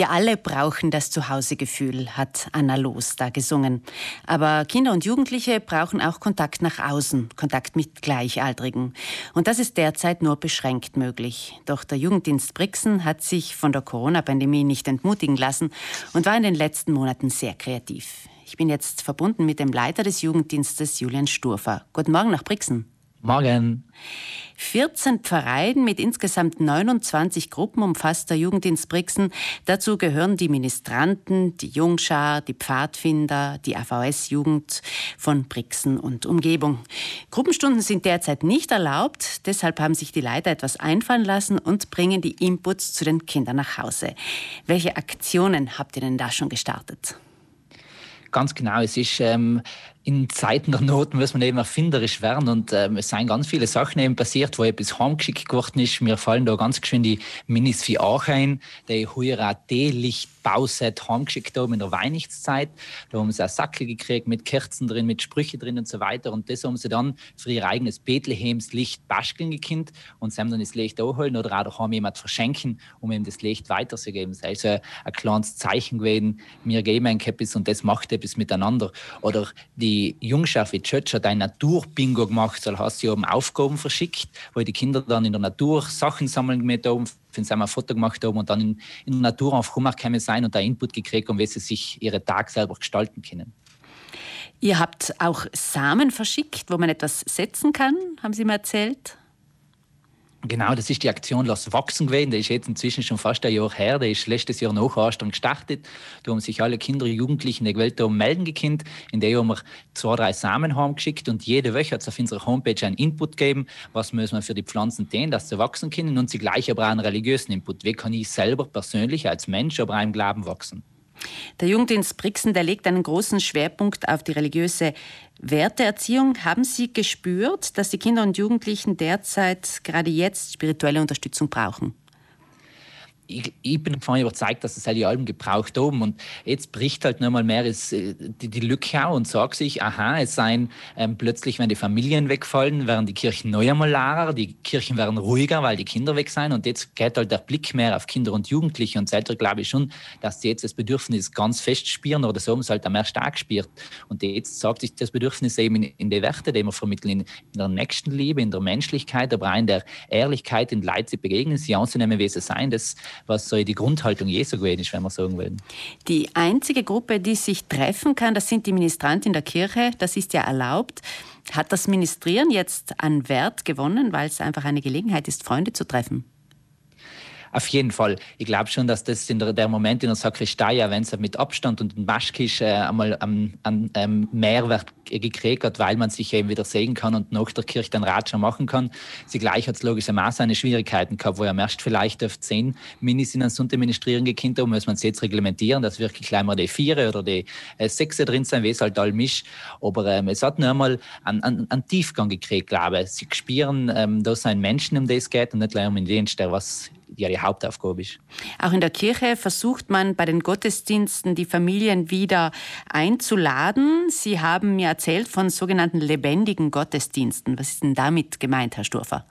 Wir alle brauchen das Zuhausegefühl, hat Anna Los da gesungen. Aber Kinder und Jugendliche brauchen auch Kontakt nach außen, Kontakt mit Gleichaltrigen. Und das ist derzeit nur beschränkt möglich. Doch der Jugenddienst Brixen hat sich von der Corona-Pandemie nicht entmutigen lassen und war in den letzten Monaten sehr kreativ. Ich bin jetzt verbunden mit dem Leiter des Jugenddienstes, Julian Sturfer. Guten Morgen nach Brixen. Morgen. 14 Pfarreien mit insgesamt 29 Gruppen umfasst der Jugenddienst Brixen. Dazu gehören die Ministranten, die Jungschar, die Pfadfinder, die AVS-Jugend von Brixen und Umgebung. Gruppenstunden sind derzeit nicht erlaubt, deshalb haben sich die Leiter etwas einfallen lassen und bringen die Inputs zu den Kindern nach Hause. Welche Aktionen habt ihr denn da schon gestartet? Ganz genau, es ist ähm, in Zeiten der Not muss man eben erfinderisch werden und ähm, es sind ganz viele Sachen eben passiert, wo etwas heimgeschickt geworden ist. Mir fallen da ganz schön die Minis für auch ein, die heuer ein Teelicht-Bauset heimgeschickt haben in der Weihnachtszeit. Da haben sie ein Sackel gekriegt mit Kerzen drin, mit Sprüche drin und so weiter und das haben sie dann für ihr eigenes Bethlehemslicht basteln gekannt und sie haben dann das Licht holen oder auch daheim jemand verschenken, um ihm das Licht weiterzugeben. Das ist also ein kleines Zeichen gewesen, wir geben ein etwas und das macht etwas miteinander. Oder die die Jungschaft wie Church hat ein Naturbingo gemacht, da hast du oben Aufgaben verschickt, wo die Kinder dann in der Natur Sachen sammeln mit oben, wenn sie ein Foto gemacht haben und dann in, in der Natur auf rumgekommen sein und da Input gekriegt haben, wie sie sich ihre Tag selber gestalten können. Ihr habt auch Samen verschickt, wo man etwas setzen kann, haben Sie mir erzählt. Genau, das ist die Aktion Lass wachsen gewesen. Der ist jetzt inzwischen schon fast ein Jahr her. Der ist letztes Jahr nach Ostern gestartet. Da haben sich alle Kinder und Jugendlichen der Welt melden gekannt. In der haben wir zwei, drei Samen heimgeschickt und jede Woche hat es auf unserer Homepage einen Input gegeben. Was müssen wir für die Pflanzen tun, dass sie wachsen können und sie gleich aber auch einen religiösen Input. Wie kann ich selber persönlich als Mensch aber im Glauben wachsen? Der Jugenddienst Brixen, der legt einen großen Schwerpunkt auf die religiöse Werteerziehung. Haben Sie gespürt, dass die Kinder und Jugendlichen derzeit gerade jetzt spirituelle Unterstützung brauchen? Ich, ich, bin davon überzeugt, dass es halt Alben gebraucht haben. Und jetzt bricht halt nochmal mehr ist, äh, die, die Lücke auch und sagt sich, aha, es seien ähm, plötzlich, wenn die Familien wegfallen, werden die Kirchen neu einmal leerer, die Kirchen werden ruhiger, weil die Kinder weg sind. Und jetzt geht halt der Blick mehr auf Kinder und Jugendliche. Und selber glaube ich schon, dass sie jetzt das Bedürfnis ganz fest spüren oder so haben sie halt mehr stark spürt. Und jetzt sagt sich das Bedürfnis eben in, in die Werte, die wir vermitteln, in, in der Nächstenliebe, in der Menschlichkeit, aber auch in der Ehrlichkeit, in Leid sie begegnen, sie anzunehmen, wie sie sein. Das was so die Grundhaltung Jesu gewesen ist, wenn man sagen will. Die einzige Gruppe, die sich treffen kann, das sind die Ministranten in der Kirche. Das ist ja erlaubt. Hat das Ministrieren jetzt an Wert gewonnen, weil es einfach eine Gelegenheit ist, Freunde zu treffen? Auf jeden Fall. Ich glaube schon, dass das in der, der Moment in der Sakristei, wenn es mit Abstand und Maschkisch äh, einmal einen ähm, ähm, Mehrwert gekriegt hat, weil man sich eben wieder sehen kann und nach der Kirche den Ratscher machen kann. Sie gleich hat es logischermaßen seine Schwierigkeiten gehabt, wo er erst vielleicht auf zehn Minis in einem Sonntag ministrieren gekannt haben, muss man es jetzt reglementieren, dass wirklich gleich mal die Viere oder die äh, Sechse drin sein, wie es halt all misch. Aber ähm, es hat nur einmal einen, einen, einen Tiefgang gekriegt, glaube ich. Sie spüren, ähm, da sind Menschen, um es geht und nicht gleich um den Dienst, der was ihre Hauptaufgabe ist. Auch in der Kirche versucht man bei den Gottesdiensten die Familien wieder einzuladen. Sie haben mir erzählt von sogenannten lebendigen Gottesdiensten. Was ist denn damit gemeint, Herr Sturfer?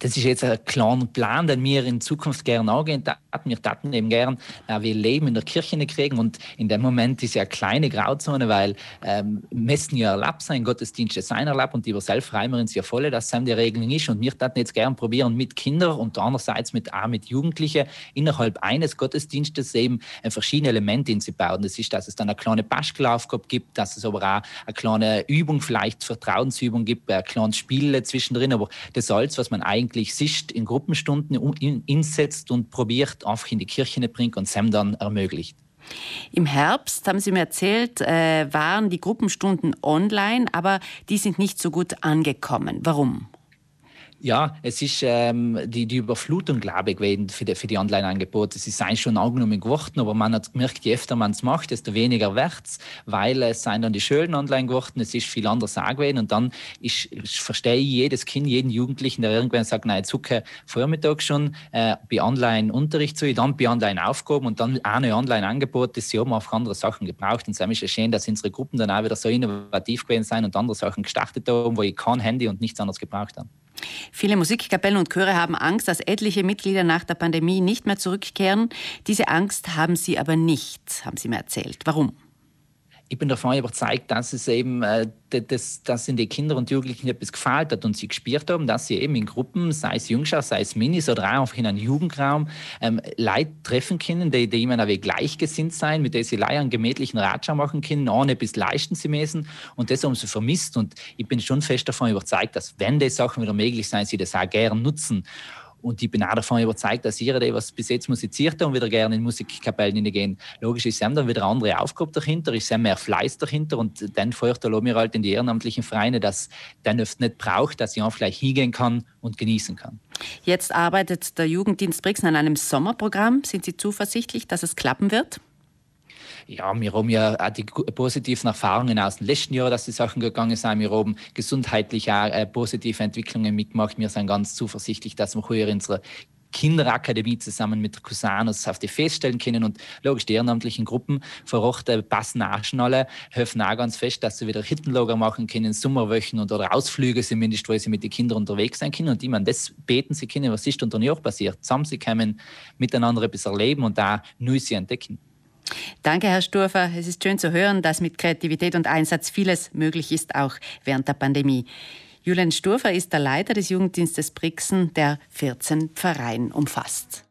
Das ist jetzt ein kleiner Plan, den wir in Zukunft gerne angehen. Wir taten eben gern, äh, wir Leben in der Kirche kriegen und in dem Moment ist ja eine kleine Grauzone, weil ähm, müssen ja erlaubt sein, Gottesdienste sein erlaubt und über Selbstreimer sind ja voll, dass es die Regelung ist und wir taten jetzt gern probieren mit Kindern und andererseits mit, auch mit Jugendlichen innerhalb eines Gottesdienstes eben äh, verschiedene Elemente bauen. Das ist, dass es dann eine kleine Baschelaufgabe gibt, dass es aber auch eine kleine Übung, vielleicht Vertrauensübung gibt, ein kleines Spiel zwischendrin, aber das alles, was man eigentlich eigentlich sich in Gruppenstunden insetzt und probiert, einfach in die Kirche zu bringen und Sam dann ermöglicht. Im Herbst, haben Sie mir erzählt, äh, waren die Gruppenstunden online, aber die sind nicht so gut angekommen. Warum? Ja, es ist ähm, die, die Überflutung, glaube ich, gewesen für die, für die Online-Angebote. Es ist eigentlich schon angenommen geworden, aber man hat gemerkt, je öfter man es macht, desto weniger wird es, weil es sind dann die Schönen online geworden, es ist viel anders auch gewesen und dann ist, verstehe ich jedes Kind, jeden Jugendlichen, der irgendwann sagt, nein, jetzt hucke Vormittag schon äh, bei Online-Unterricht zu, dann bei Online-Aufgaben und dann auch eine Online-Angebote, sie haben auf andere Sachen gebraucht und es ist ja schön, dass unsere Gruppen dann auch wieder so innovativ gewesen sind und andere Sachen gestartet haben, wo ich kein Handy und nichts anderes gebraucht habe. Viele Musikkapellen und Chöre haben Angst, dass etliche Mitglieder nach der Pandemie nicht mehr zurückkehren. Diese Angst haben sie aber nicht, haben sie mir erzählt. Warum? Ich bin davon überzeugt, dass es eben, äh, das, dass in den Kindern und Jugendlichen etwas gefällt hat und sie gespürt haben, dass sie eben in Gruppen, sei es Jungschau, sei es Minis oder auch einfach in einem Jugendraum, ähm, Leute treffen können, die, die immer gleichgesinnt sein, mit denen sie einen gemütlichen Ratschau machen können, ohne bis leisten sie müssen und das haben sie vermisst. Und ich bin schon fest davon überzeugt, dass wenn die Sachen wieder möglich sein, sie das auch gern nutzen und ich bin auch davon überzeugt, dass jeder, der was bis jetzt musiziert hat und wieder gerne in Musikkapellen hineingehen, logisch ist dann wieder andere Aufgabe dahinter, ist mehr Fleiß dahinter und dann feuert der mir halt in die ehrenamtlichen Vereine, dass dann oft nicht braucht, dass ich auch vielleicht hingehen kann und genießen kann. Jetzt arbeitet der Jugenddienst Brixen an einem Sommerprogramm. Sind Sie zuversichtlich, dass es klappen wird? Ja, wir haben ja auch die positiven Erfahrungen aus dem letzten Jahr, dass die Sachen gegangen sind. Wir haben gesundheitlich auch äh, positive Entwicklungen mitgemacht. Wir sind ganz zuversichtlich, dass wir heuer unsere Kinderakademie zusammen mit Cusanos auf die feststellen können. Und logisch, die ehrenamtlichen Gruppen vor Ort äh, passen auch helfen auch ganz fest, dass sie wieder Hittenlager machen können, Sommerwöchen und, oder Ausflüge zumindest, wo sie mit den Kindern unterwegs sein können. Und die man das beten sie können, was ist unter Jahr passiert. Zusammen sie können miteinander etwas erleben und da Neues entdecken. Danke, Herr Sturfer. Es ist schön zu hören, dass mit Kreativität und Einsatz vieles möglich ist, auch während der Pandemie. Julian Sturfer ist der Leiter des Jugenddienstes Brixen, der 14 Pfarreien umfasst.